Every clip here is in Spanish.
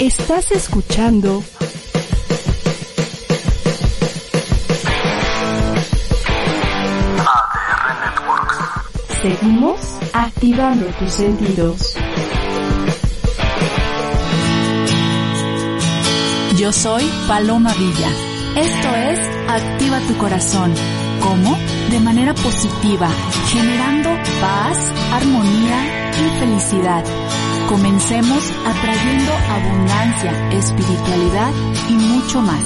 Estás escuchando. Seguimos activando tus sentidos. Yo soy Paloma Villa. Esto es Activa tu corazón. ¿Cómo? De manera positiva, generando paz, armonía y felicidad. Comencemos atrayendo abundancia, espiritualidad y mucho más.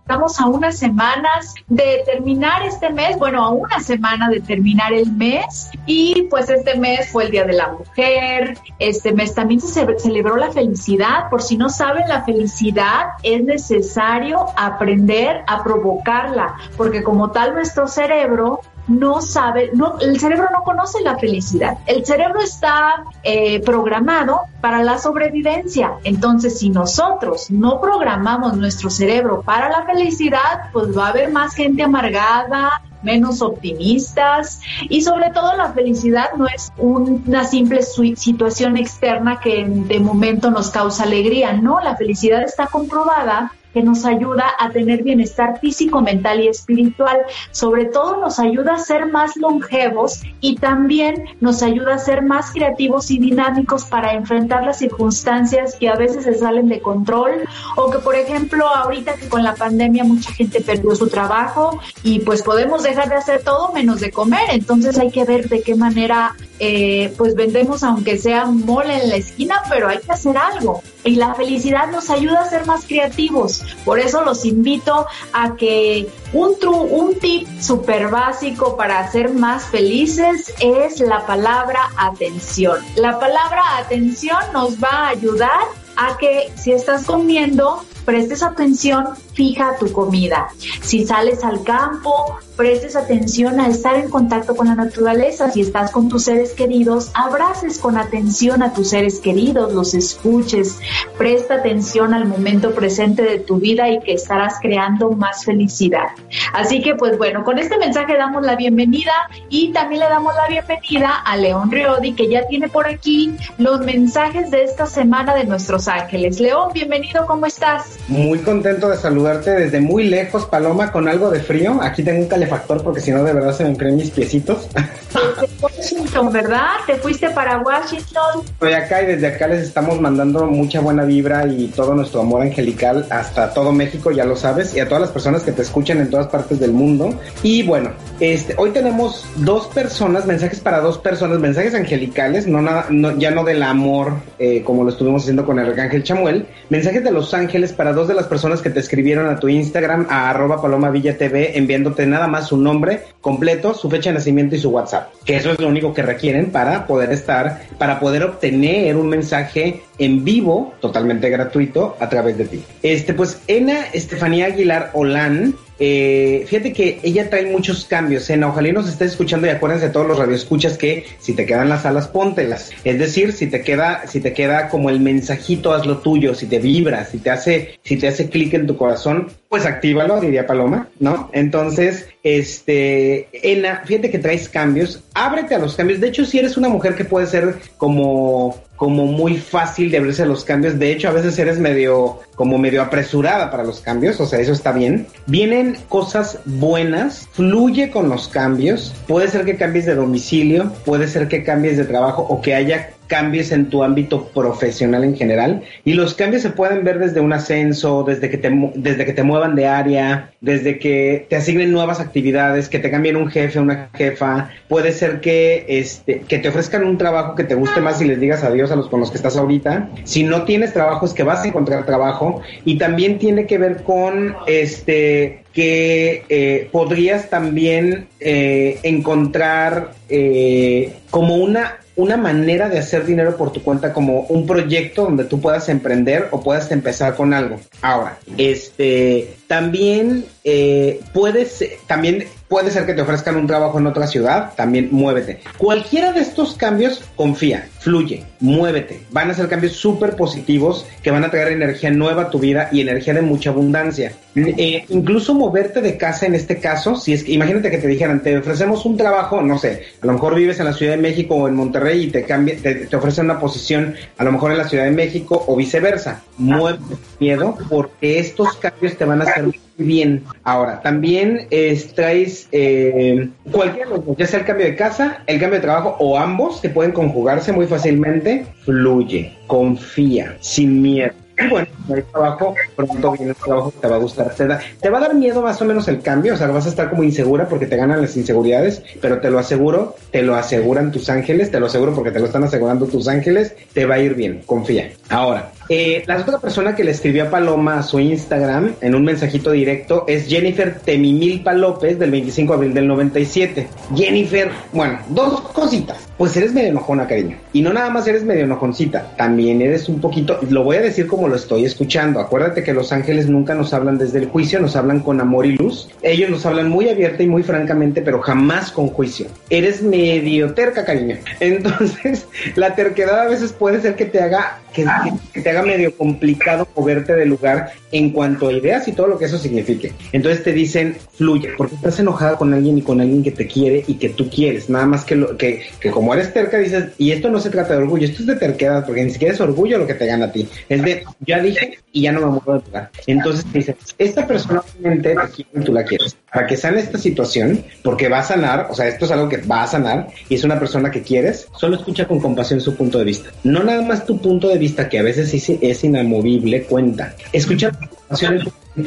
Estamos a unas semanas de terminar este mes, bueno, a una semana de terminar el mes y pues este mes fue el Día de la Mujer, este mes también se ce- celebró la felicidad, por si no saben, la felicidad es necesario aprender a provocarla, porque como tal nuestro cerebro no sabe, no, el cerebro no conoce la felicidad. El cerebro está eh, programado para la sobrevivencia. Entonces, si nosotros no programamos nuestro cerebro para la felicidad, pues va a haber más gente amargada, menos optimistas y sobre todo la felicidad no es un- una simple situación externa que de momento nos causa alegría, no, la felicidad está comprobada que nos ayuda a tener bienestar físico, mental y espiritual. Sobre todo nos ayuda a ser más longevos y también nos ayuda a ser más creativos y dinámicos para enfrentar las circunstancias que a veces se salen de control o que, por ejemplo, ahorita que con la pandemia mucha gente perdió su trabajo y pues podemos dejar de hacer todo menos de comer. Entonces hay que ver de qué manera eh, pues vendemos aunque sea mole en la esquina, pero hay que hacer algo. Y la felicidad nos ayuda a ser más creativos. Por eso los invito a que un, tru- un tip súper básico para ser más felices es la palabra atención. La palabra atención nos va a ayudar a que si estás comiendo, prestes atención fija tu comida. Si sales al campo, prestes atención a estar en contacto con la naturaleza. Si estás con tus seres queridos, abraces con atención a tus seres queridos, los escuches, presta atención al momento presente de tu vida y que estarás creando más felicidad. Así que pues bueno, con este mensaje damos la bienvenida y también le damos la bienvenida a León Riodi que ya tiene por aquí los mensajes de esta semana de nuestros ángeles. León, bienvenido, ¿cómo estás? Muy contento de saludarte desde muy lejos, Paloma, con algo de frío. Aquí tengo un calefactor porque si no de verdad se me enfrían mis piecitos. Desde Washington, ¿verdad? Te fuiste para Washington. Estoy acá y desde acá les estamos mandando mucha buena vibra y todo nuestro amor angelical hasta todo México, ya lo sabes, y a todas las personas que te escuchan en todas partes del mundo. Y bueno, este, hoy tenemos dos personas, mensajes para dos personas, mensajes angelicales, no nada, no, ya no del amor eh, como lo estuvimos haciendo con el arcángel Chamuel, mensajes de los ángeles para dos de las personas que te escribieron a tu Instagram, a arroba paloma villa TV, enviándote nada más su nombre completo, su fecha de nacimiento y su WhatsApp, que eso es lo único que requieren para poder estar, para poder obtener un mensaje en vivo, totalmente gratuito, a través de ti. Este, pues, Ena Estefanía Aguilar Olán, eh, fíjate que ella trae muchos cambios. En ojalá y nos estés escuchando y acuérdense de todos los radioescuchas que si te quedan las alas, póntelas. Es decir, si te queda, si te queda como el mensajito, haz lo tuyo, si te vibra, si te hace, si te hace clic en tu corazón, pues actívalo, diría Paloma, ¿no? Entonces, este, Ena, fíjate que traes cambios, ábrete a los cambios. De hecho, si eres una mujer que puede ser como como muy fácil de abrirse a los cambios. De hecho, a veces eres medio, como medio apresurada para los cambios, o sea, eso está bien. Vienen cosas buenas, fluye con los cambios. Puede ser que cambies de domicilio, puede ser que cambies de trabajo o que haya cambios en tu ámbito profesional en general y los cambios se pueden ver desde un ascenso, desde que te desde que te muevan de área, desde que te asignen nuevas actividades, que te cambien un jefe, una jefa, puede ser que este que te ofrezcan un trabajo que te guste más y les digas adiós a los con los que estás ahorita. Si no tienes trabajo es que vas a encontrar trabajo. Y también tiene que ver con este que eh, podrías también eh, encontrar eh, como una una manera de hacer dinero por tu cuenta como un proyecto donde tú puedas emprender o puedas empezar con algo. Ahora, este, también eh, puedes, también puede ser que te ofrezcan un trabajo en otra ciudad, también muévete. Cualquiera de estos cambios, confía, fluye, muévete. Van a ser cambios súper positivos que van a traer energía nueva a tu vida y energía de mucha abundancia. Eh, incluso moverte de casa en este caso, si es que imagínate que te dijeran, te ofrecemos un trabajo, no sé, a lo mejor vives en la Ciudad de México o en Monterrey y te, cambia, te, ofrecen una posición a lo mejor en la Ciudad de México o viceversa. Muévete miedo porque estos cambios te van a hacer bien. Ahora, también traes eh, cualquier, ya sea el cambio de casa, el cambio de trabajo o ambos que pueden conjugarse muy fácilmente, fluye, confía, sin miedo bueno, el trabajo, pronto viene el trabajo que te va a gustar. Te, te va a dar miedo más o menos el cambio, o sea, vas a estar como insegura porque te ganan las inseguridades, pero te lo aseguro, te lo aseguran tus ángeles, te lo aseguro porque te lo están asegurando tus ángeles, te va a ir bien, confía. Ahora, eh, la otra persona que le escribió a Paloma a su Instagram en un mensajito directo es Jennifer Temimilpa López del 25 de abril del 97. Jennifer, bueno, dos cositas. Pues eres medio enojona, cariño. Y no nada más eres medio enojoncita, también eres un poquito, lo voy a decir como lo estoy escuchando. Acuérdate que los ángeles nunca nos hablan desde el juicio, nos hablan con amor y luz. Ellos nos hablan muy abierta y muy francamente, pero jamás con juicio. Eres medio terca, cariño. Entonces, la terquedad a veces puede ser que te haga que, te haga medio complicado moverte del lugar en cuanto a ideas y todo lo que eso signifique. Entonces te dicen, fluye, porque estás enojada con alguien y con alguien que te quiere y que tú quieres. Nada más que, lo, que, que como eres terca, dices, y esto no se trata de orgullo, esto es de terquedad, porque ni siquiera es orgullo lo que te gana a ti. Es de, ya dije y ya no me muevo de lugar. Entonces te dicen, esta persona obviamente te quiere y tú la quieres. Para que sane esta situación, porque va a sanar, o sea, esto es algo que va a sanar y es una persona que quieres, solo escucha con compasión su punto de vista. No nada más tu punto de vista que a veces es inamovible cuenta. Escuchar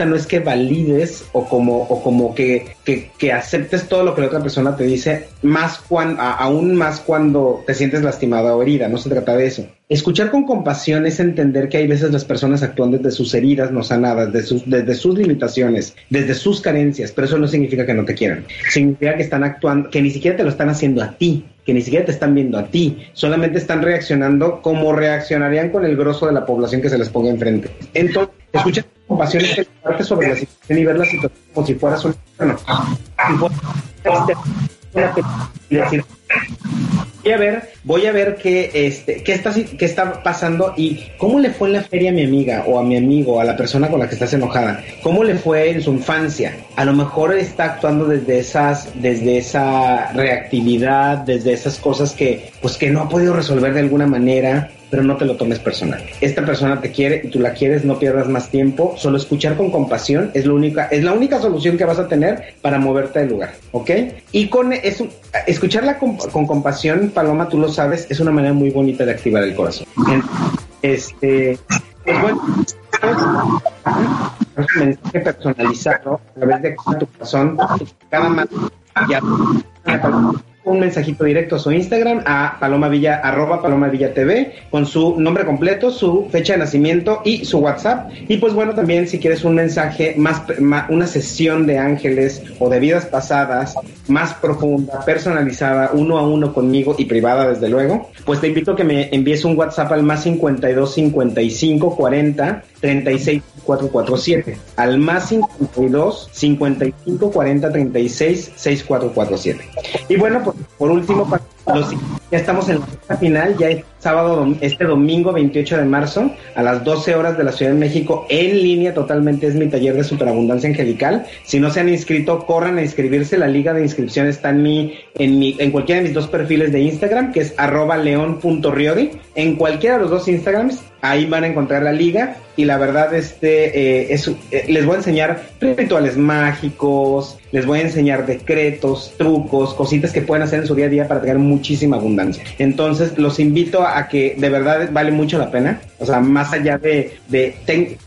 no es que valides o como, o como que, que, aceptes todo lo que la otra persona te dice, más cuando, aún más cuando te sientes lastimada o herida, no se trata de eso. Escuchar con compasión es entender que hay veces las personas actúan desde sus heridas no sanadas, desde sus, desde sus limitaciones, desde sus carencias, pero eso no significa que no te quieran. Significa que están actuando, que ni siquiera te lo están haciendo a ti, que ni siquiera te están viendo a ti, solamente están reaccionando como reaccionarían con el grosso de la población que se les ponga enfrente. Entonces, escucha compasión sobre la situación y ver la situación como si fueras un voy a ver, voy a ver qué este, qué está qué está pasando y cómo le fue en la feria a mi amiga o a mi amigo, a la persona con la que estás enojada. ¿Cómo le fue en su infancia? A lo mejor está actuando desde esas desde esa reactividad, desde esas cosas que pues que no ha podido resolver de alguna manera pero no te lo tomes personal. Esta persona te quiere y tú la quieres, no pierdas más tiempo, solo escuchar con compasión es, lo única, es la única solución que vas a tener para moverte del lugar, ¿ok? Y con eso, escucharla con, compasión, Paloma, tú lo sabes, es una manera muy bonita de activar el corazón. Este, pues bueno, un mensaje personalizado a través de tu corazón, cada más ya un mensajito directo a su Instagram, a Paloma Villa, arroba Paloma Villa TV, con su nombre completo, su fecha de nacimiento y su WhatsApp. Y pues bueno, también si quieres un mensaje más, una sesión de ángeles o de vidas pasadas más profunda, personalizada, uno a uno conmigo y privada desde luego, pues te invito a que me envíes un WhatsApp al más 52 55 40 36 447 al más 52 55 40 36 6447. Y bueno, por, por último, para ya estamos en la final, ya es sábado, este domingo 28 de marzo, a las 12 horas de la Ciudad de México, en línea totalmente, es mi taller de superabundancia angelical. Si no se han inscrito, corran a inscribirse. La liga de inscripción está en mi, en mi, en cualquiera de mis dos perfiles de Instagram, que es arroba león.riodi. En cualquiera de los dos Instagrams, ahí van a encontrar la liga. Y la verdad, este, eh, es, eh, les voy a enseñar rituales mágicos, les voy a enseñar decretos, trucos, cositas que pueden hacer en su día a día para tener muchísima abundancia. Entonces, los invito a que de verdad vale mucho la pena. O sea, más allá de, de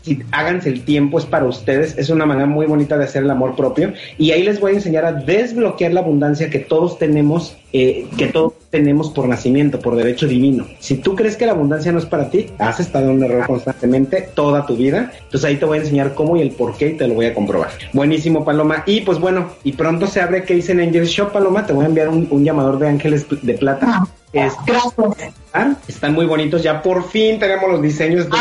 si háganse el tiempo, es para ustedes. Es una manera muy bonita de hacer el amor propio. Y ahí les voy a enseñar a desbloquear la abundancia que todos tenemos, eh, que todos tenemos por nacimiento, por derecho divino. Si tú crees que la abundancia no es para ti, has estado en un error constantemente toda tu vida. Entonces ahí te voy a enseñar cómo y el por qué y te lo voy a comprobar. Buenísimo, Paloma. Y pues bueno, y pronto se abre que en Angel Shop, Paloma. Te voy a enviar un, llamador de ángeles de plata. Gracias. Están muy bonitos. Ya por fin tenemos los diseños. De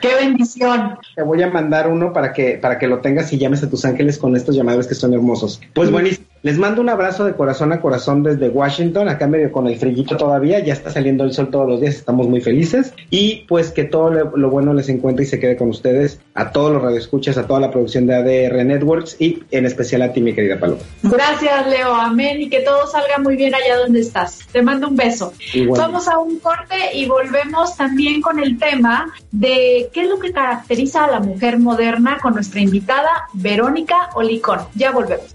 ¡Qué bendición! Te voy a mandar uno para que, para que lo tengas y llames a tus ángeles con estos llamados que son hermosos. Pues buenísimo. Les mando un abrazo de corazón a corazón desde Washington, acá medio con el frillito todavía, ya está saliendo el sol todos los días, estamos muy felices y pues que todo lo, bueno les encuentre y se quede con ustedes, a todos los radioescuchas, a toda la producción de ADR Networks y en especial a ti, mi querida Paloma. Gracias, Leo, amén, y que todo salga muy bien allá donde estás. Te mando un beso. Vamos a un corte y volvemos también con el tema de qué es lo que caracteriza a la mujer moderna con nuestra invitada Verónica Olicón. Ya volvemos.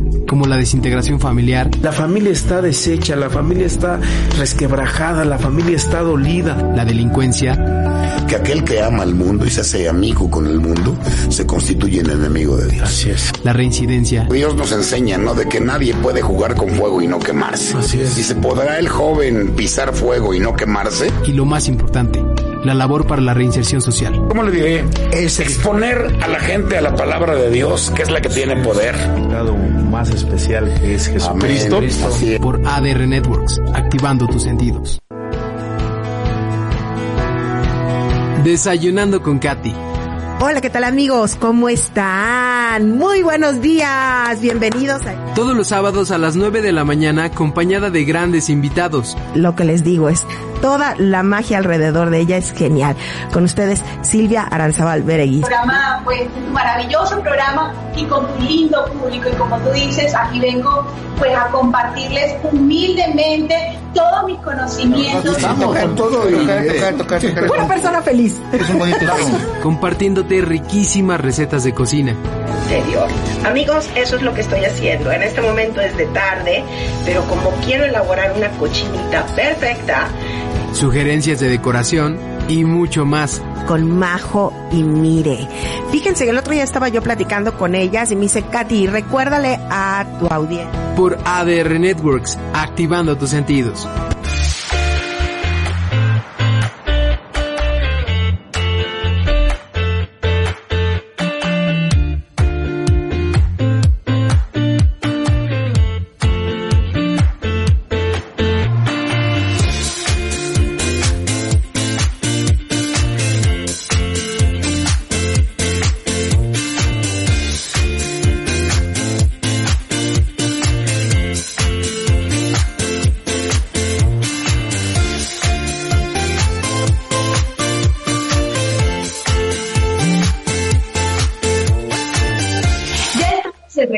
como la desintegración familiar. La familia está deshecha, la familia está resquebrajada, la familia está dolida. La delincuencia. Que aquel que ama al mundo y se hace amigo con el mundo se constituye en enemigo de Dios. Así es. La reincidencia. Dios nos enseña, ¿no? De que nadie puede jugar con fuego y no quemarse. Así es. Y se podrá el joven pisar fuego y no quemarse. Y lo más importante, la labor para la reinserción social. ¿Cómo le diré? Es exponer a la gente a la palabra de Dios, que es la que tiene poder. más especial que es Jesucristo. Por ADR Networks, activando tus sentidos. Desayunando con Katy. Hola, ¿qué tal amigos? ¿Cómo están? Muy buenos días, bienvenidos a... Todos los sábados a las 9 de la mañana acompañada de grandes invitados. Lo que les digo es, toda la magia alrededor de ella es genial. Con ustedes, Silvia Aranzabal Beregui. Programa, pues, un maravilloso programa y con tu lindo público. Y como tú dices, aquí vengo, pues, a compartirles humildemente todos mis conocimientos. todo Una persona feliz. Es un bonito Compartiéndote riquísimas recetas de cocina. Interior. Amigos, eso es lo que estoy haciendo. En este momento es de tarde, pero como quiero elaborar una cochinita perfecta, sugerencias de decoración y mucho más. Con Majo y Mire. Fíjense que el otro día estaba yo platicando con ellas y me dice, Katy, recuérdale a tu audiencia. Por ADR Networks, activando tus sentidos.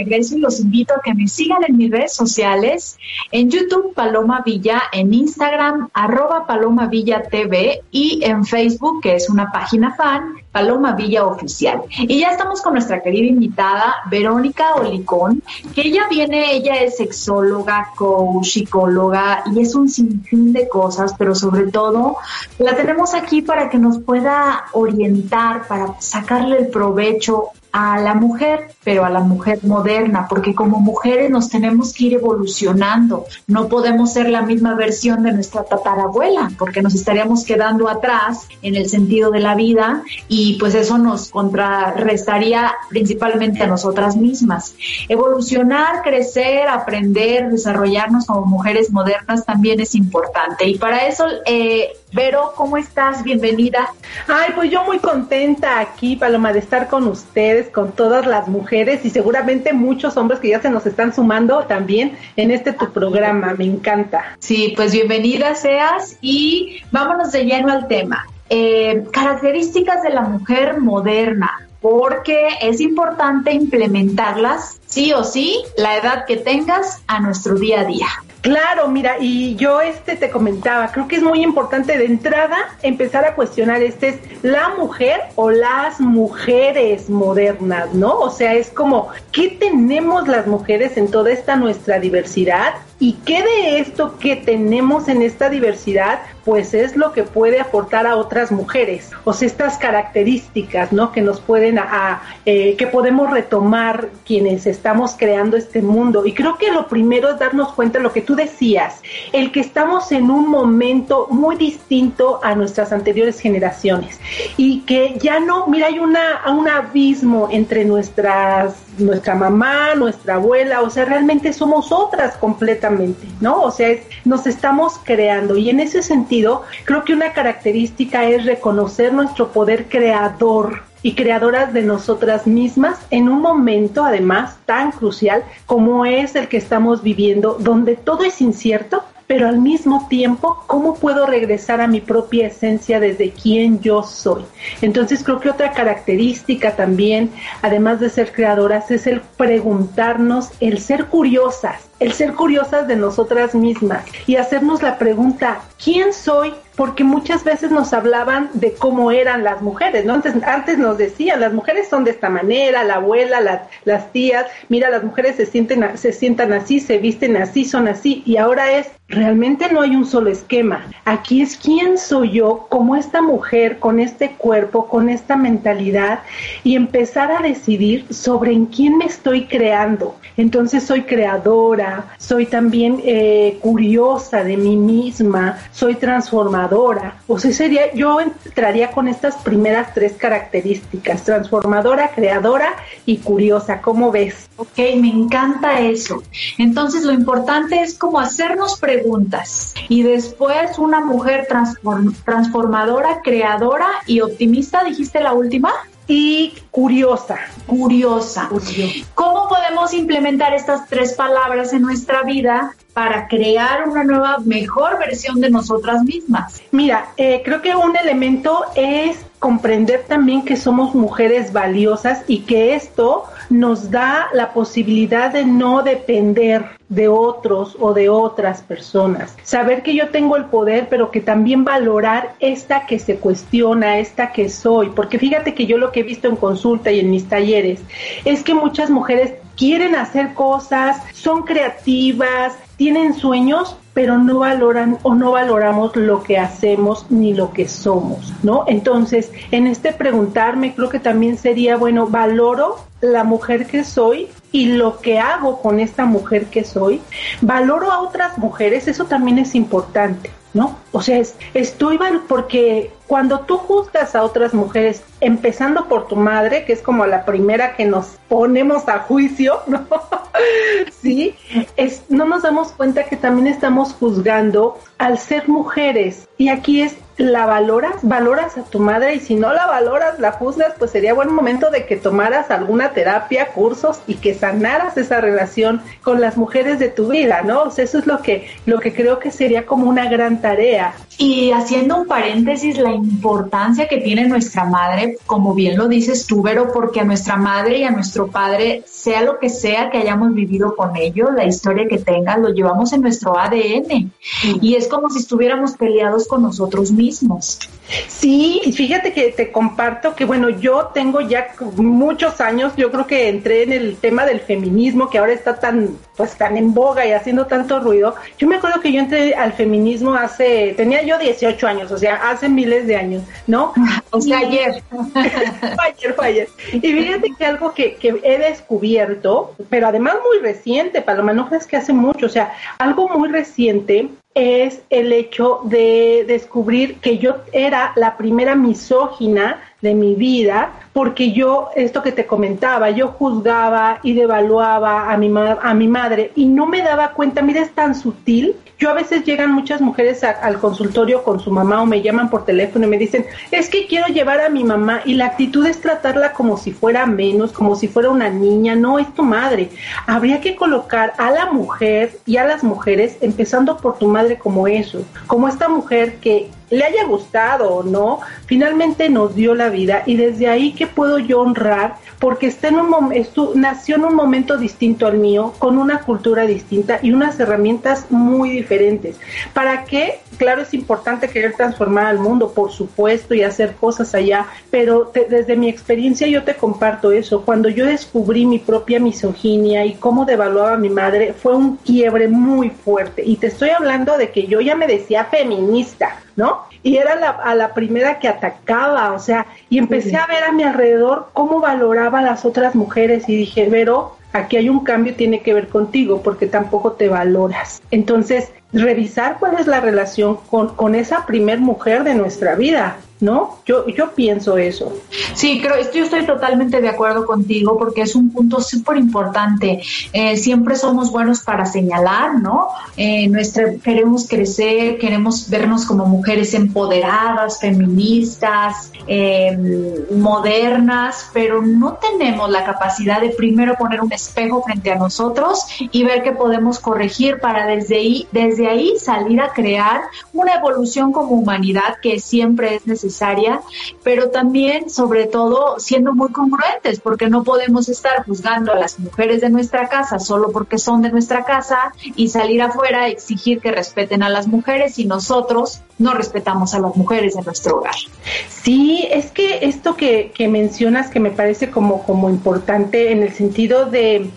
Y los invito a que me sigan en mis redes sociales, en YouTube Paloma Villa, en Instagram arroba Paloma Villa TV y en Facebook, que es una página fan, Paloma Villa Oficial. Y ya estamos con nuestra querida invitada, Verónica Olicón, que ella viene, ella es sexóloga, coach, psicóloga y es un sinfín de cosas, pero sobre todo la tenemos aquí para que nos pueda orientar, para sacarle el provecho a la mujer, pero a la mujer moderna, porque como mujeres nos tenemos que ir evolucionando. No podemos ser la misma versión de nuestra tatarabuela, porque nos estaríamos quedando atrás en el sentido de la vida y pues eso nos contrarrestaría principalmente a nosotras mismas. Evolucionar, crecer, aprender, desarrollarnos como mujeres modernas también es importante. Y para eso, eh, Vero, ¿cómo estás? Bienvenida. Ay, pues yo muy contenta aquí, Paloma, de estar con ustedes, con todas las mujeres y seguramente muchos hombres que ya se nos están sumando también en este tu programa. Me encanta. Sí, pues bienvenida seas y vámonos de lleno al tema. Eh, características de la mujer moderna porque es importante implementarlas sí o sí, la edad que tengas, a nuestro día a día. Claro, mira, y yo este te comentaba, creo que es muy importante de entrada empezar a cuestionar, este es la mujer o las mujeres modernas, ¿no? O sea, es como, ¿qué tenemos las mujeres en toda esta nuestra diversidad? ¿Y qué de esto que tenemos en esta diversidad, pues es lo que puede aportar a otras mujeres? O sea, estas características, ¿no? Que nos pueden, a, eh, que podemos retomar quienes estamos creando este mundo. Y creo que lo primero es darnos cuenta de lo que tú decías, el que estamos en un momento muy distinto a nuestras anteriores generaciones y que ya no, mira, hay una, un abismo entre nuestras nuestra mamá, nuestra abuela, o sea, realmente somos otras completamente, ¿no? O sea, nos estamos creando y en ese sentido creo que una característica es reconocer nuestro poder creador y creadoras de nosotras mismas en un momento además tan crucial como es el que estamos viviendo, donde todo es incierto, pero al mismo tiempo, ¿cómo puedo regresar a mi propia esencia desde quien yo soy? Entonces creo que otra característica también, además de ser creadoras, es el preguntarnos, el ser curiosas, el ser curiosas de nosotras mismas y hacernos la pregunta, ¿quién soy? Porque muchas veces nos hablaban de cómo eran las mujeres, ¿no? Antes, antes nos decían, las mujeres son de esta manera, la abuela, las tías, mira, las mujeres se sienten, se sientan así, se visten así, son así, y ahora es, realmente no hay un solo esquema. Aquí es quién soy yo como esta mujer, con este cuerpo, con esta mentalidad, y empezar a decidir sobre en quién me estoy creando. Entonces soy creadora, soy también eh, curiosa de mí misma, soy transformadora. O sea, sería, yo entraría con estas primeras tres características, transformadora, creadora y curiosa. ¿Cómo ves? Ok, me encanta eso. Entonces lo importante es como hacernos preguntas y después una mujer transformadora, creadora y optimista, dijiste la última y curiosa. Curiosa. ¿Cómo podemos implementar estas tres palabras en nuestra vida para crear una nueva, mejor versión de nosotras mismas? Mira, eh, creo que un elemento es comprender también que somos mujeres valiosas y que esto nos da la posibilidad de no depender de otros o de otras personas. Saber que yo tengo el poder, pero que también valorar esta que se cuestiona, esta que soy. Porque fíjate que yo lo que he visto en consulta y en mis talleres es que muchas mujeres quieren hacer cosas, son creativas, tienen sueños, pero no valoran o no valoramos lo que hacemos ni lo que somos, ¿no? Entonces, en este preguntarme, creo que también sería, bueno, valoro la mujer que soy y lo que hago con esta mujer que soy, valoro a otras mujeres, eso también es importante. ¿No? O sea, es, estoy porque cuando tú juzgas a otras mujeres, empezando por tu madre, que es como la primera que nos ponemos a juicio, ¿no? sí, es, no nos damos cuenta que también estamos juzgando al ser mujeres. Y aquí es la valoras, valoras a tu madre y si no la valoras, la juzgas, pues sería buen momento de que tomaras alguna terapia, cursos y que sanaras esa relación con las mujeres de tu vida, ¿no? O sea, eso es lo que, lo que creo que sería como una gran tarea. Y haciendo un paréntesis, la importancia que tiene nuestra madre, como bien lo dices tú, Vero, porque a nuestra madre y a nuestro padre, sea lo que sea que hayamos vivido con ellos, la historia que tengan, lo llevamos en nuestro ADN. Y es como si estuviéramos peleados con nosotros mismos mismos. Sí, fíjate que te comparto que bueno, yo tengo ya muchos años, yo creo que entré en el tema del feminismo que ahora está tan pues tan en boga y haciendo tanto ruido. Yo me acuerdo que yo entré al feminismo hace tenía yo 18 años, o sea, hace miles de años, ¿no? O sea, ayer. ayer, fue ayer. Y fíjate que algo que, que he descubierto, pero además muy reciente, Paloma, no crees que hace mucho, o sea, algo muy reciente es el hecho de descubrir que yo era la primera misógina de mi vida, porque yo, esto que te comentaba, yo juzgaba y devaluaba a mi, a mi madre y no me daba cuenta, mira, es tan sutil. Yo a veces llegan muchas mujeres al consultorio con su mamá o me llaman por teléfono y me dicen, es que quiero llevar a mi mamá y la actitud es tratarla como si fuera menos, como si fuera una niña, no es tu madre. Habría que colocar a la mujer y a las mujeres, empezando por tu madre como eso, como esta mujer que le haya gustado o no, finalmente nos dio la vida y desde ahí que puedo yo honrar porque está en un nació en un momento distinto al mío, con una cultura distinta y unas herramientas muy diferentes. ¿Para qué? Claro, es importante querer transformar al mundo, por supuesto, y hacer cosas allá, pero desde mi experiencia yo te comparto eso. Cuando yo descubrí mi propia misoginia y cómo devaluaba a mi madre, fue un quiebre muy fuerte. Y te estoy hablando de que yo ya me decía feminista, ¿no? Y era la, a la primera que atacaba, o sea, y empecé a ver a mi alrededor cómo valoraba a las otras mujeres y dije, Vero, aquí hay un cambio, tiene que ver contigo, porque tampoco te valoras. Entonces, revisar cuál es la relación con, con esa primer mujer de nuestra vida, ¿no? Yo, yo pienso eso. Sí, creo, yo estoy totalmente de acuerdo contigo porque es un punto súper importante. Eh, siempre somos buenos para señalar, ¿no? Eh, nuestra, queremos crecer, queremos vernos como mujeres empoderadas, feministas, eh, modernas, pero no tenemos la capacidad de primero poner un espejo frente a nosotros y ver qué podemos corregir para desde ahí, desde ahí salir a crear una evolución como humanidad que siempre es necesaria pero también, sobre todo, siendo muy congruentes, porque no podemos estar juzgando a las mujeres de nuestra casa solo porque son de nuestra casa y salir afuera a exigir que respeten a las mujeres y nosotros no respetamos a las mujeres de nuestro hogar. Sí, es que esto que, que mencionas que me parece como, como importante en el sentido de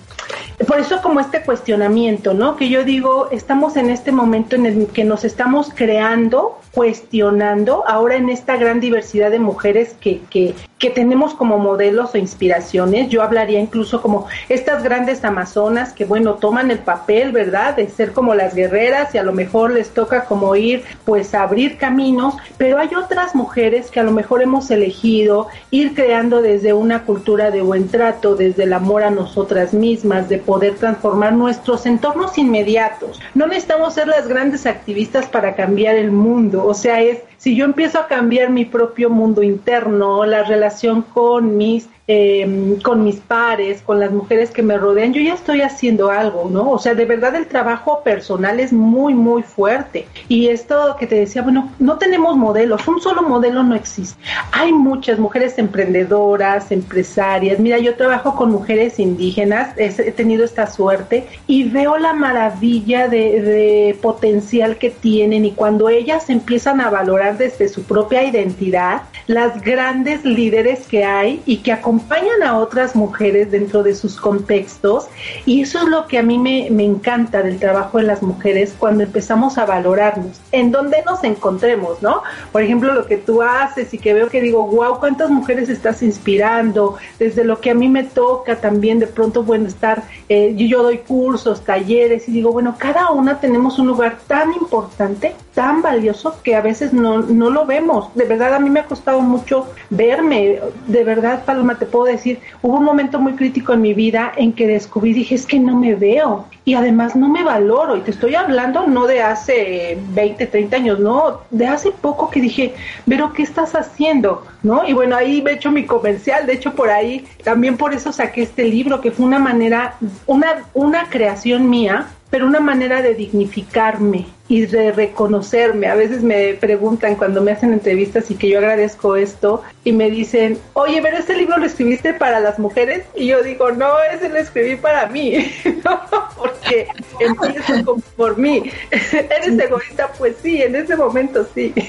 por eso como este cuestionamiento, ¿no? Que yo digo, estamos en este momento en el que nos estamos creando cuestionando ahora en esta gran diversidad de mujeres que, que, que tenemos como modelos o inspiraciones. Yo hablaría incluso como estas grandes amazonas que, bueno, toman el papel, ¿verdad?, de ser como las guerreras y a lo mejor les toca como ir, pues, a abrir caminos, pero hay otras mujeres que a lo mejor hemos elegido ir creando desde una cultura de buen trato, desde el amor a nosotras mismas, de poder transformar nuestros entornos inmediatos. No necesitamos ser las grandes activistas para cambiar el mundo o sea, es si yo empiezo a cambiar mi propio mundo interno, la relación con mis eh, con mis pares, con las mujeres que me rodean, yo ya estoy haciendo algo, ¿no? O sea, de verdad el trabajo personal es muy, muy fuerte. Y esto que te decía, bueno, no tenemos modelos, un solo modelo no existe. Hay muchas mujeres emprendedoras, empresarias. Mira, yo trabajo con mujeres indígenas, he tenido esta suerte y veo la maravilla de, de potencial que tienen y cuando ellas empiezan a valorar desde su propia identidad, las grandes líderes que hay y que acompañan a otras mujeres dentro de sus contextos y eso es lo que a mí me, me encanta del trabajo de las mujeres cuando empezamos a valorarnos, en donde nos encontremos, ¿no? Por ejemplo, lo que tú haces y que veo que digo, wow, cuántas mujeres estás inspirando, desde lo que a mí me toca también de pronto, bueno, estar, eh, yo, yo doy cursos, talleres y digo, bueno, cada una tenemos un lugar tan importante, tan valioso que a veces no, no lo vemos. De verdad, a mí me ha costado mucho verme, de verdad, Paloma, te puedo decir, hubo un momento muy crítico en mi vida en que descubrí, dije, es que no me veo y además no me valoro. Y te estoy hablando no de hace 20, 30 años, no, de hace poco que dije, pero ¿qué estás haciendo? ¿No? Y bueno, ahí me he hecho mi comercial, de hecho por ahí, también por eso saqué este libro, que fue una manera, una, una creación mía pero una manera de dignificarme y de reconocerme. A veces me preguntan cuando me hacen entrevistas y que yo agradezco esto y me dicen, oye, pero este libro lo escribiste para las mujeres y yo digo, no, ese lo escribí para mí, porque empiezo por mí. ¿Eres egoísta? Pues sí, en ese momento sí.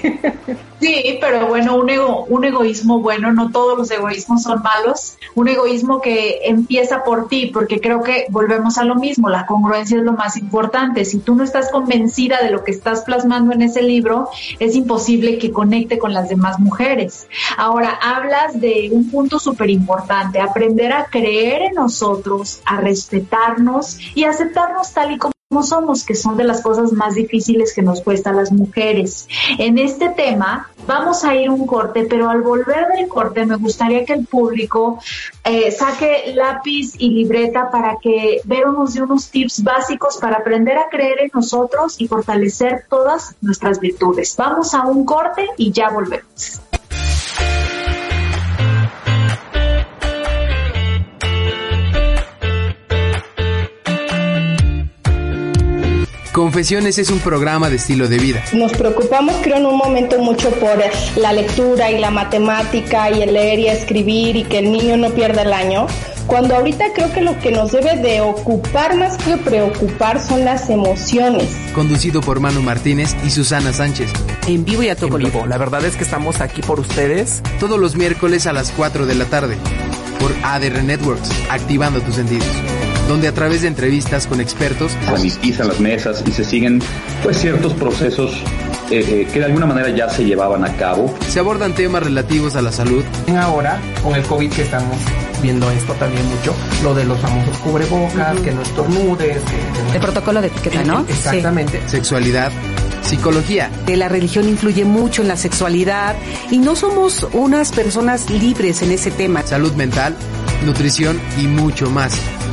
Sí, pero bueno, un, ego, un egoísmo bueno, no todos los egoísmos son malos, un egoísmo que empieza por ti, porque creo que volvemos a lo mismo, la congruencia es lo más importante. Si tú no estás convencida de lo que estás plasmando en ese libro, es imposible que conecte con las demás mujeres. Ahora, hablas de un punto súper importante, aprender a creer en nosotros, a respetarnos y aceptarnos tal y como somos, que son de las cosas más difíciles que nos cuesta a las mujeres. En este tema vamos a ir un corte, pero al volver del corte me gustaría que el público eh, saque lápiz y libreta para que veamos de unos tips básicos para aprender a creer en nosotros y fortalecer todas nuestras virtudes. Vamos a un corte y ya volvemos. Confesiones es un programa de estilo de vida. Nos preocupamos, creo, en un momento mucho por la lectura y la matemática y el leer y escribir y que el niño no pierda el año. Cuando ahorita creo que lo que nos debe de ocupar más que preocupar son las emociones. Conducido por Manu Martínez y Susana Sánchez. En vivo y a todo vivo. La verdad es que estamos aquí por ustedes. Todos los miércoles a las 4 de la tarde. Por ADR Networks, activando tus sentidos donde a través de entrevistas con expertos se sanitizan las mesas y se siguen pues ciertos procesos eh, eh, que de alguna manera ya se llevaban a cabo. Se abordan temas relativos a la salud. Ahora, con el COVID que estamos viendo esto también mucho, lo de los famosos cubrebocas, que no estornudes. Que, El protocolo de etiqueta, ¿no? Exactamente. Sexualidad, psicología. La religión influye mucho en la sexualidad y no somos unas personas libres en ese tema. Salud mental, nutrición y mucho más.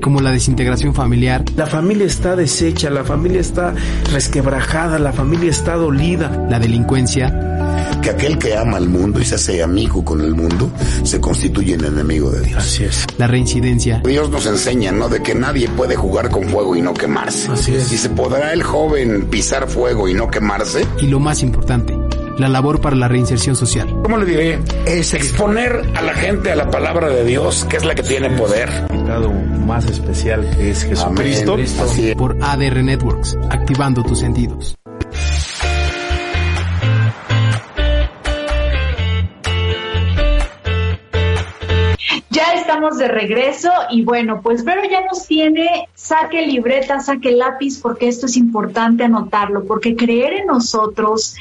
como la desintegración familiar. La familia está deshecha, la familia está resquebrajada, la familia está dolida. La delincuencia. Que aquel que ama al mundo y se hace amigo con el mundo se constituye en enemigo de Dios. Así es. La reincidencia. Dios nos enseña, ¿no? De que nadie puede jugar con fuego y no quemarse. Así es. Y se podrá el joven pisar fuego y no quemarse. Y lo más importante, la labor para la reinserción social. ¿Cómo le diré? Es exponer a la gente a la palabra de Dios, que es la que tiene poder. Invitado más especial que es Jesucristo. Por ADR Networks, activando tus sentidos. Estamos de regreso y bueno, pues Vero ya nos tiene, saque libreta, saque lápiz, porque esto es importante anotarlo, porque creer en nosotros,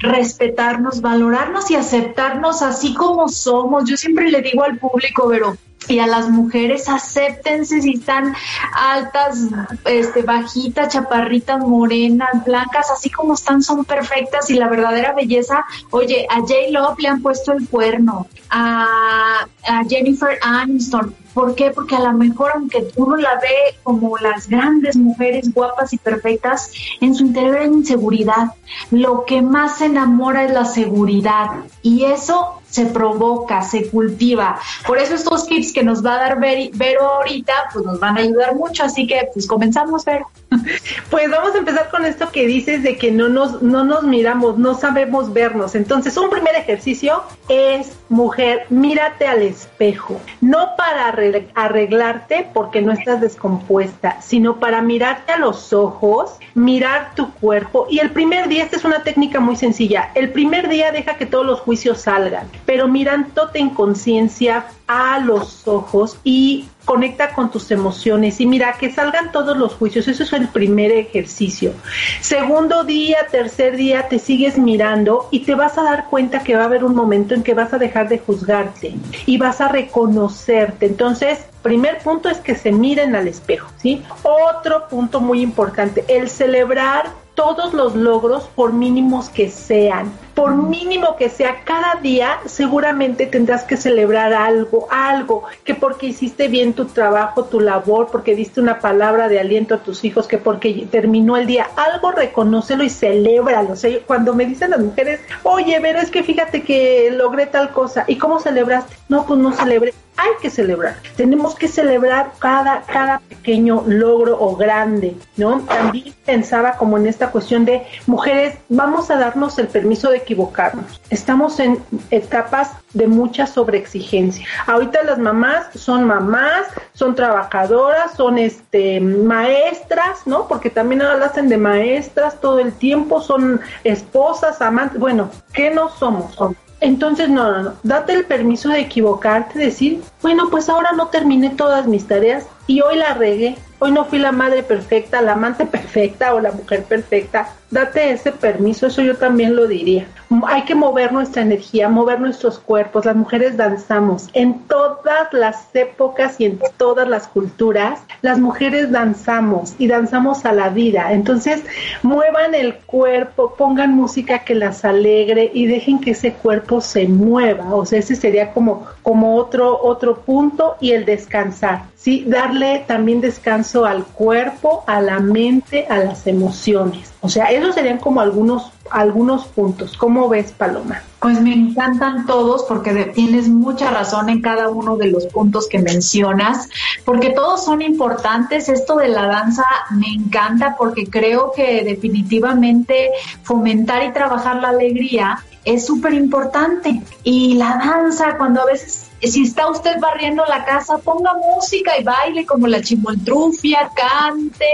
respetarnos, valorarnos y aceptarnos así como somos. Yo siempre le digo al público, Vero, y a las mujeres acéptense si están altas, este, bajitas, chaparritas, morenas, blancas, así como están, son perfectas y la verdadera belleza, oye, a J. Love le han puesto el cuerno, a, a Jennifer Aniston, ¿Por qué? Porque a lo mejor, aunque uno la ve como las grandes mujeres guapas y perfectas, en su interior hay inseguridad. Lo que más enamora es la seguridad y eso se provoca, se cultiva. Por eso estos tips que nos va a dar Vero ahorita, pues nos van a ayudar mucho. Así que, pues comenzamos, Vero. Pues vamos a empezar con esto que dices de que no nos, no nos miramos, no sabemos vernos. Entonces, un primer ejercicio es, mujer, mírate al espejo. No para arreglarte porque no estás descompuesta, sino para mirarte a los ojos, mirar tu cuerpo. Y el primer día, esta es una técnica muy sencilla, el primer día deja que todos los juicios salgan, pero mirándote en conciencia a los ojos y conecta con tus emociones y mira que salgan todos los juicios, eso es el primer ejercicio. Segundo día, tercer día, te sigues mirando y te vas a dar cuenta que va a haber un momento en que vas a dejar de juzgarte y vas a reconocerte. Entonces, primer punto es que se miren al espejo, ¿sí? Otro punto muy importante, el celebrar todos los logros por mínimos que sean. Por mínimo que sea cada día, seguramente tendrás que celebrar algo, algo, que porque hiciste bien tu trabajo, tu labor, porque diste una palabra de aliento a tus hijos, que porque terminó el día, algo reconócelo y celébralo. O sea, cuando me dicen las mujeres, oye, pero es que fíjate que logré tal cosa, ¿y cómo celebraste? No, pues no celebré hay que celebrar. Tenemos que celebrar cada, cada pequeño logro o grande, ¿no? También pensaba como en esta cuestión de mujeres, vamos a darnos el permiso de equivocarnos. Estamos en etapas de mucha sobreexigencia. Ahorita las mamás son mamás, son trabajadoras, son este maestras, ¿no? Porque también ahora hacen de maestras todo el tiempo, son esposas, amantes, bueno, ¿qué no somos? Entonces, no, no, no, date el permiso de equivocarte, decir, bueno, pues ahora no terminé todas mis tareas y hoy la regué, Hoy no fui la madre perfecta, la amante perfecta o la mujer perfecta. Date ese permiso, eso yo también lo diría. Hay que mover nuestra energía, mover nuestros cuerpos. Las mujeres danzamos. En todas las épocas y en todas las culturas, las mujeres danzamos y danzamos a la vida. Entonces, muevan el cuerpo, pongan música que las alegre y dejen que ese cuerpo se mueva. O sea, ese sería como, como otro, otro punto y el descansar. Sí, darle también descanso al cuerpo, a la mente, a las emociones. O sea, esos serían como algunos, algunos puntos. ¿Cómo ves, Paloma? Pues me encantan todos porque tienes mucha razón en cada uno de los puntos que mencionas, porque todos son importantes. Esto de la danza me encanta porque creo que definitivamente fomentar y trabajar la alegría es súper importante. Y la danza, cuando a veces si está usted barriendo la casa, ponga música y baile como la chimoltrufia, cante,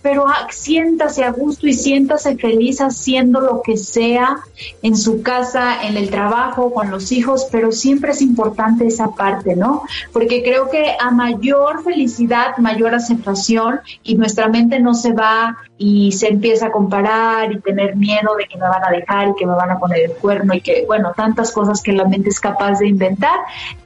pero siéntase a gusto y siéntase feliz haciendo lo que sea en su casa, en el trabajo, con los hijos, pero siempre es importante esa parte, ¿no? Porque creo que a mayor felicidad, mayor aceptación y nuestra mente no se va y se empieza a comparar y tener miedo de que me van a dejar y que me van a poner el cuerno y que, bueno, tantas cosas que la mente es capaz de inventar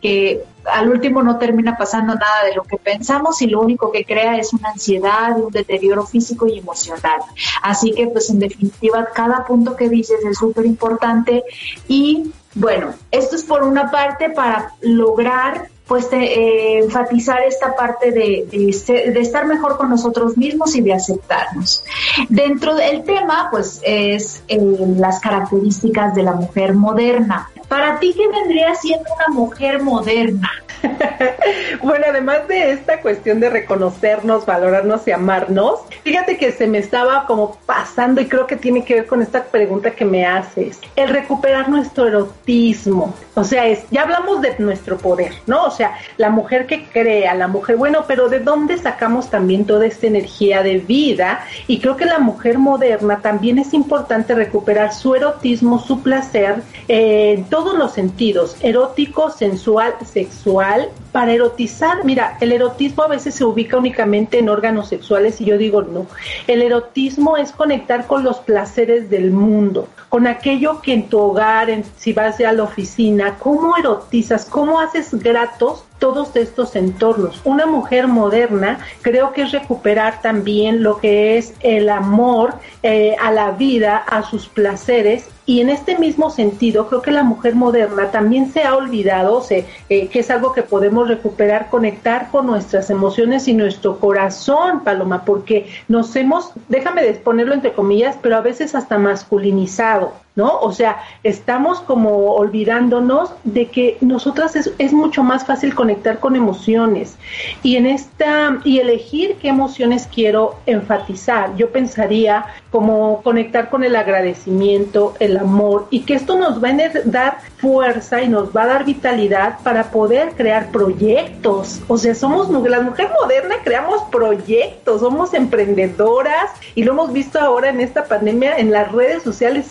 que al último no termina pasando nada de lo que pensamos y lo único que crea es una ansiedad, un deterioro físico y emocional. Así que pues en definitiva cada punto que dices es súper importante y bueno, esto es por una parte para lograr pues eh, enfatizar esta parte de, de, estar mejor con nosotros mismos y de aceptarnos. Dentro del tema, pues es eh, las características de la mujer moderna. Para ti, ¿qué vendría siendo una mujer moderna? bueno, además de esta cuestión de reconocernos, valorarnos y amarnos, fíjate que se me estaba como pasando y creo que tiene que ver con esta pregunta que me haces, el recuperar nuestro erotismo. O sea, es, ya hablamos de nuestro poder, ¿no? O sea, la mujer que crea, la mujer, bueno, pero ¿de dónde sacamos también toda esta energía de vida? Y creo que la mujer moderna también es importante recuperar su erotismo, su placer, eh, todos los sentidos, erótico, sensual, sexual, para erotizar. Mira, el erotismo a veces se ubica únicamente en órganos sexuales y yo digo no. El erotismo es conectar con los placeres del mundo, con aquello que en tu hogar, en, si vas a la oficina, cómo erotizas, cómo haces gratos todos estos entornos. Una mujer moderna creo que es recuperar también lo que es el amor eh, a la vida, a sus placeres y en este mismo sentido, creo que la mujer moderna también se ha olvidado, eh, que es algo que podemos recuperar, conectar con nuestras emociones y nuestro corazón, Paloma, porque nos hemos, déjame ponerlo entre comillas, pero a veces hasta masculinizado. ¿No? O sea, estamos como olvidándonos de que nosotras es, es, mucho más fácil conectar con emociones y en esta y elegir qué emociones quiero enfatizar. Yo pensaría como conectar con el agradecimiento, el amor y que esto nos va a dar fuerza y nos va a dar vitalidad para poder crear proyectos. O sea, somos la mujer moderna, creamos proyectos, somos emprendedoras y lo hemos visto ahora en esta pandemia en las redes sociales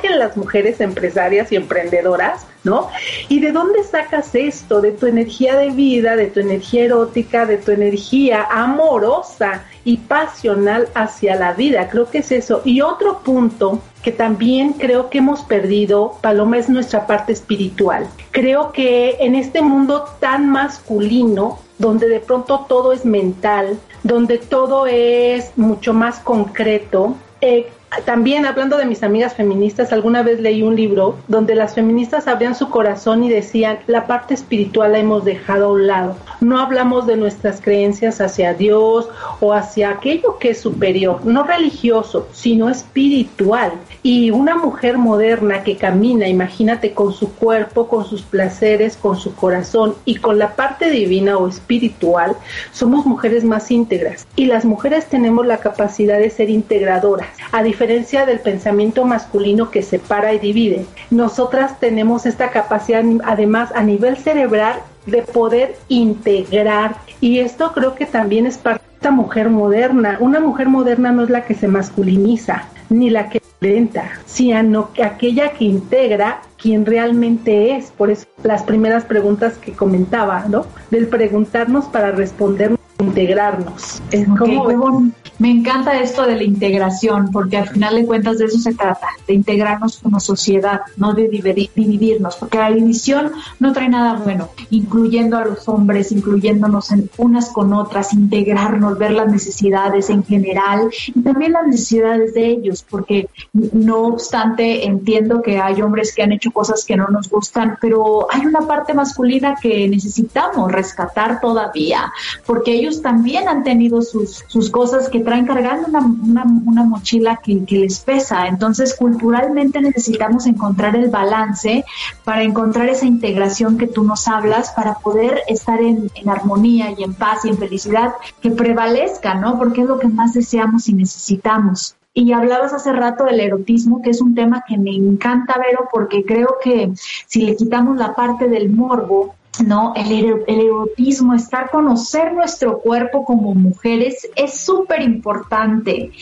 surgen las mujeres empresarias y emprendedoras ¿no? ¿Y de dónde sacas esto? De tu energía de vida, de tu energía erótica, de tu energía amorosa y pasional hacia la vida. Creo que es eso. Y otro punto que también creo que hemos perdido, Paloma, es nuestra parte espiritual. Creo que en este mundo tan masculino, donde de pronto todo es mental, donde todo es mucho más concreto, eh, también hablando de mis amigas feministas, alguna vez leí un libro donde las feministas abrían su corazón y decían, la parte espiritual la hemos dejado a un lado. No hablamos de nuestras creencias hacia Dios o hacia aquello que es superior, no religioso, sino espiritual. Y una mujer moderna que camina, imagínate, con su cuerpo, con sus placeres, con su corazón y con la parte divina o espiritual, somos mujeres más íntegras. Y las mujeres tenemos la capacidad de ser integradoras. A diferencia del pensamiento masculino que separa y divide, nosotras tenemos esta capacidad además a nivel cerebral de poder integrar y esto creo que también es parte de esta mujer moderna. Una mujer moderna no es la que se masculiniza ni la que lenta, sino que aquella que integra quien realmente es. Por eso las primeras preguntas que comentaba, ¿no? Del preguntarnos para responder integrarnos. Es como... Me encanta esto de la integración, porque al final de cuentas de eso se trata, de integrarnos como sociedad, no de dividirnos, porque la división no trae nada bueno, incluyendo a los hombres, incluyéndonos en unas con otras, integrarnos, ver las necesidades en general y también las necesidades de ellos, porque no obstante entiendo que hay hombres que han hecho cosas que no nos gustan, pero hay una parte masculina que necesitamos rescatar todavía, porque ellos también han tenido sus, sus cosas que traen cargando una, una, mochila que, les pesa. Entonces, culturalmente necesitamos encontrar el balance para encontrar esa integración que tú nos hablas, para poder estar en, en armonía y en paz y en felicidad que prevalezca, ¿no? Porque es lo que más deseamos y necesitamos. Y hablabas hace rato del erotismo, que es un tema que me encanta, Vero, porque creo que si le quitamos la parte del morbo, ¿no? El, erotismo, estar conocer nuestro cuerpo como mujeres es súper importante.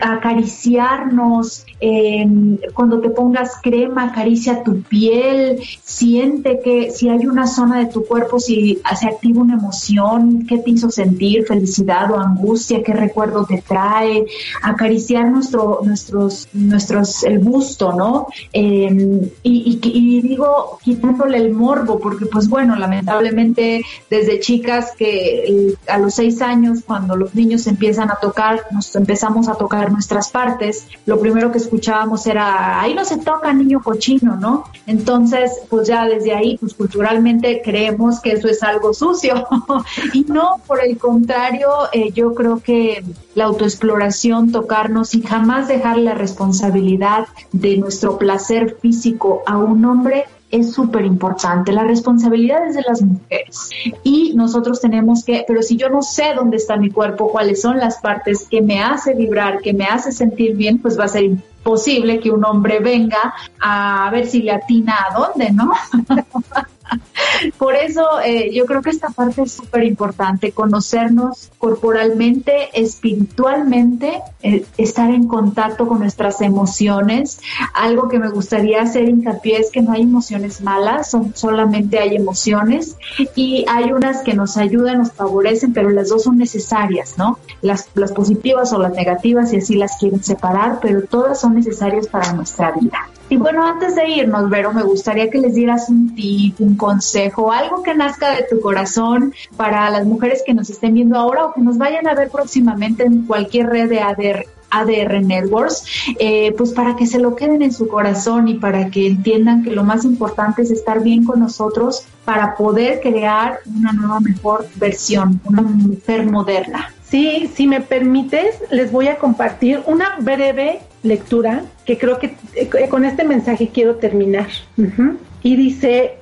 Acariciarnos, em, cuando te pongas crema, acaricia tu piel, siente que si hay una zona de tu cuerpo, si se activa una emoción, qué te hizo sentir, felicidad o angustia, qué recuerdo te trae, acariciar nuestro, nuestros, nuestros, el busto, ¿no? Em, y, y digo, quitándole el morbo, porque pues bueno, bueno, lamentablemente desde chicas que eh, a los seis años, cuando los niños empiezan a tocar, nos empezamos a tocar nuestras partes, lo primero que escuchábamos era, ahí no se toca niño cochino, ¿no? Entonces, pues ya desde ahí, pues culturalmente creemos que eso es algo sucio. y no, por el contrario, eh, yo creo que la autoexploración, tocarnos y jamás dejar la responsabilidad de nuestro placer físico a un hombre es súper importante. La responsabilidad es de las mujeres y nosotros tenemos que, pero si yo no sé dónde está mi cuerpo, cuáles son las partes que me hace vibrar, que me hace sentir bien, pues va a ser imposible que un hombre venga a ver si le atina a dónde, ¿no? Por eso eh, yo creo que esta parte es súper importante, conocernos corporalmente, espiritualmente, eh, estar en contacto con nuestras emociones. Algo que me gustaría hacer hincapié es que no hay emociones malas, son, solamente hay emociones y hay unas que nos ayudan, nos favorecen, pero las dos son necesarias, ¿no? Las, las positivas o las negativas, y así las quieren separar, pero todas son necesarias para nuestra vida. Y bueno, antes de irnos, Vero, me gustaría que les dieras un tip, un consejo, algo que nazca de tu corazón para las mujeres que nos estén viendo ahora o que nos vayan a ver próximamente en cualquier red de ADR, ADR Networks, eh, pues para que se lo queden en su corazón y para que entiendan que lo más importante es estar bien con nosotros para poder crear una nueva mejor versión, una mujer moderna. Sí, si me permites, les voy a compartir una breve lectura que creo que eh, con este mensaje quiero terminar. Y dice,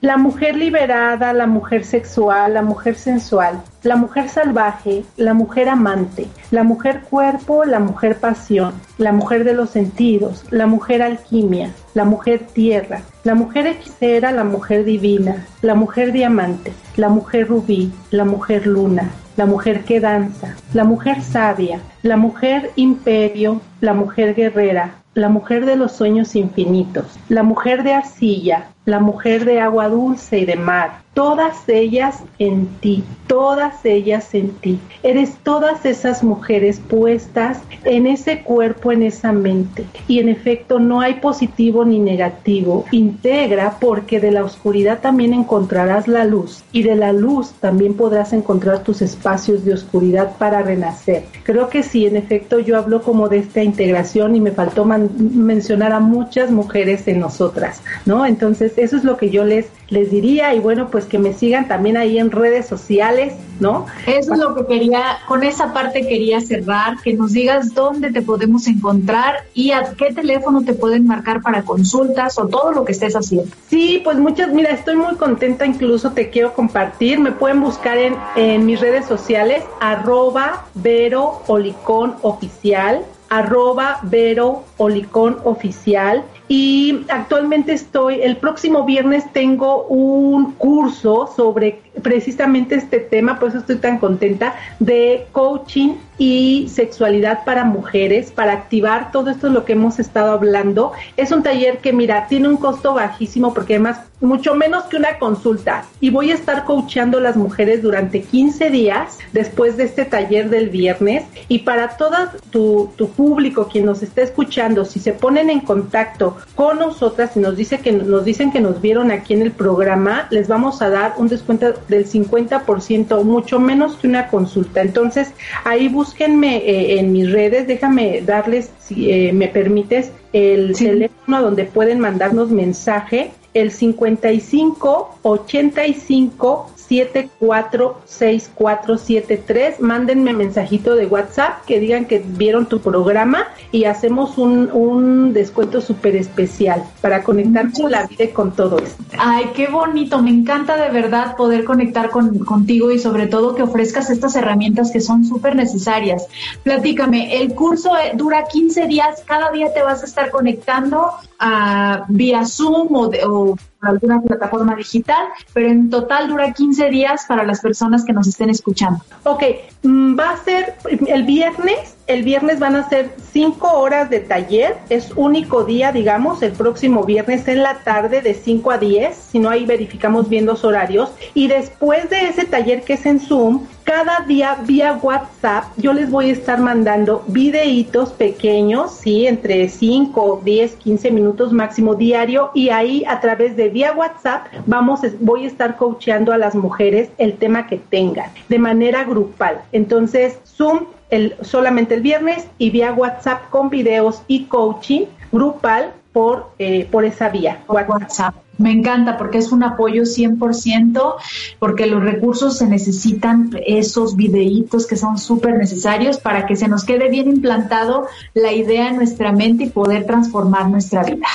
la mujer liberada, la mujer sexual, la mujer sensual, la mujer salvaje, la mujer amante, la mujer cuerpo, la mujer pasión, la mujer de los sentidos, la mujer alquimia, la mujer tierra, la mujer hechicera, la mujer divina, la mujer diamante, la mujer rubí, la mujer luna, la mujer que danza, la mujer sabia, la mujer imperio, la mujer guerrera, la mujer de los sueños infinitos, la mujer de arcilla, la mujer de agua dulce y de mar, todas ellas en ti, todas ellas en ti. Eres todas esas mujeres puestas en ese cuerpo, en esa mente. Y en efecto no hay positivo ni negativo. Integra porque de la oscuridad también encontrarás la luz y de la luz también podrás encontrar tus espacios de oscuridad para renacer. Creo que sí, en efecto yo hablo como de esta integración y me faltó mencionar a muchas mujeres en nosotras, ¿no? Entonces eso es lo que yo les, les diría y bueno, pues que me sigan también ahí en redes sociales, ¿no? Eso es lo que quería, con esa parte quería cerrar, que nos digas dónde te podemos encontrar y a qué teléfono te pueden marcar para consultas o todo lo que estés haciendo. Sí, pues muchas, mira, estoy muy contenta, incluso te quiero compartir, me pueden buscar en, en mis redes sociales, arroba Vero Olicón Oficial, arroba Vero Olicón Oficial y actualmente estoy, el próximo viernes tengo un curso sobre precisamente este tema, por eso estoy tan contenta, de coaching y sexualidad para mujeres, para activar todo esto es lo que hemos estado hablando. Es un taller que, mira, tiene un costo bajísimo porque además mucho menos que una consulta. Y voy a estar coachando a las mujeres durante 15 días después de este taller del viernes. Y para todo tu, tu público, quien nos está escuchando, si se ponen en contacto con nosotras y nos, dice que, nos dicen que nos vieron aquí en el programa, les vamos a dar un descuento del 50%, mucho menos que una consulta. Entonces, ahí búsquenme eh, en mis redes, déjame darles, si eh, me permites, el teléfono donde pueden mandarnos mensaje, el 55 85 746473. Mándenme mensajito de WhatsApp que digan que vieron tu programa y hacemos un, un descuento súper especial para conectar con la vida y con todo esto. Ay, qué bonito. Me encanta de verdad poder conectar con, contigo y sobre todo que ofrezcas estas herramientas que son súper necesarias. Platícame, el curso eh, dura 15 días. Cada día te vas a estar conectando a, vía Zoom o, de, o alguna plataforma digital, pero en total dura 15 días para las personas que nos estén escuchando. Ok, mm, va a ser el viernes, el viernes van a ser 5 horas de taller, es único día, digamos, el próximo viernes en la tarde de 5 a 10, si no ahí verificamos bien los horarios, y después de ese taller que es en Zoom, cada día vía WhatsApp yo les voy a estar mandando videitos pequeños, sí, entre 5, 10, 15 minutos máximo diario y ahí a través de vía WhatsApp vamos, voy a estar coacheando a las mujeres el tema que tengan de manera grupal. Entonces, Zoom el, solamente el viernes y vía WhatsApp con videos y coaching grupal por, eh, por esa vía. WhatsApp. Me encanta porque es un apoyo 100%, porque los recursos se necesitan, esos videitos que son súper necesarios para que se nos quede bien implantado la idea en nuestra mente y poder transformar nuestra vida.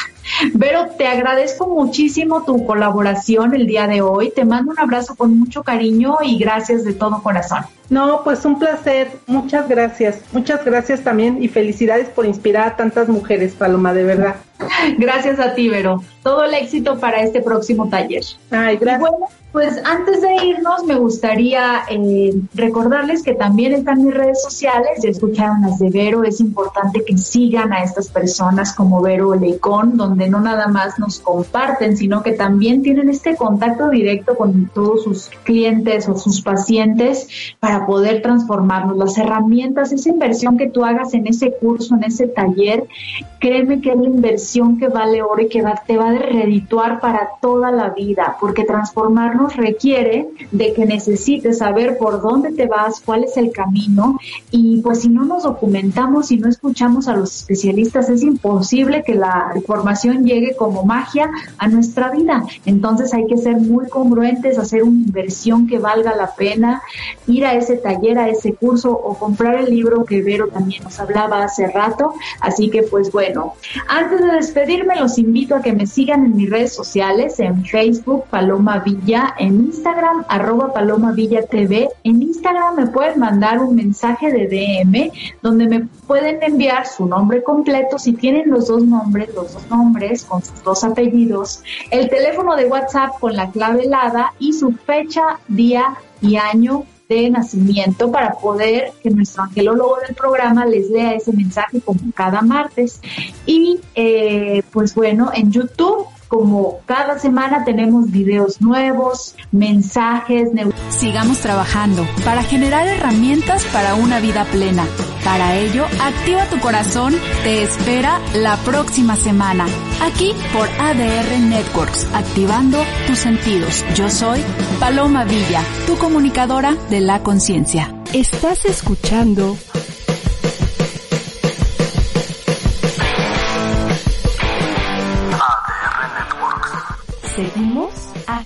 Pero te agradezco muchísimo tu colaboración el día de hoy. Te mando un abrazo con mucho cariño y gracias de todo corazón. No, pues un placer. Muchas gracias. Muchas gracias también y felicidades por inspirar a tantas mujeres, Paloma, de verdad. Gracias a ti, Vero. Todo el éxito para este próximo taller. Ay, gracias. Pues antes de irnos, me gustaría eh, recordarles que también están mis redes sociales. Ya escucharon las de Vero. Es importante que sigan a estas personas como Vero Leicón, donde no nada más nos comparten, sino que también tienen este contacto directo con todos sus clientes o sus pacientes para poder transformarnos. Las herramientas, esa inversión que tú hagas en ese curso, en ese taller, créeme que es la inversión que vale oro y que te va a redituar para toda la vida, porque transformarnos requiere de que necesites saber por dónde te vas, cuál es el camino y pues si no nos documentamos y no escuchamos a los especialistas es imposible que la información llegue como magia a nuestra vida. Entonces hay que ser muy congruentes, hacer una inversión que valga la pena, ir a ese taller, a ese curso o comprar el libro que Vero también nos hablaba hace rato. Así que pues bueno, antes de despedirme los invito a que me sigan en mis redes sociales, en Facebook, Paloma Villa, en Instagram, arroba Paloma Villa TV. En Instagram me pueden mandar un mensaje de DM donde me pueden enviar su nombre completo, si tienen los dos nombres, los dos nombres con sus dos apellidos, el teléfono de WhatsApp con la clave helada y su fecha, día y año de nacimiento para poder que nuestro angelólogo del programa les lea ese mensaje como cada martes. Y eh, pues bueno, en YouTube como cada semana tenemos videos nuevos, mensajes. Sigamos trabajando para generar herramientas para una vida plena. Para ello, Activa tu Corazón te espera la próxima semana, aquí por ADR Networks, activando tus sentidos. Yo soy Paloma Villa, tu comunicadora de la conciencia. Estás escuchando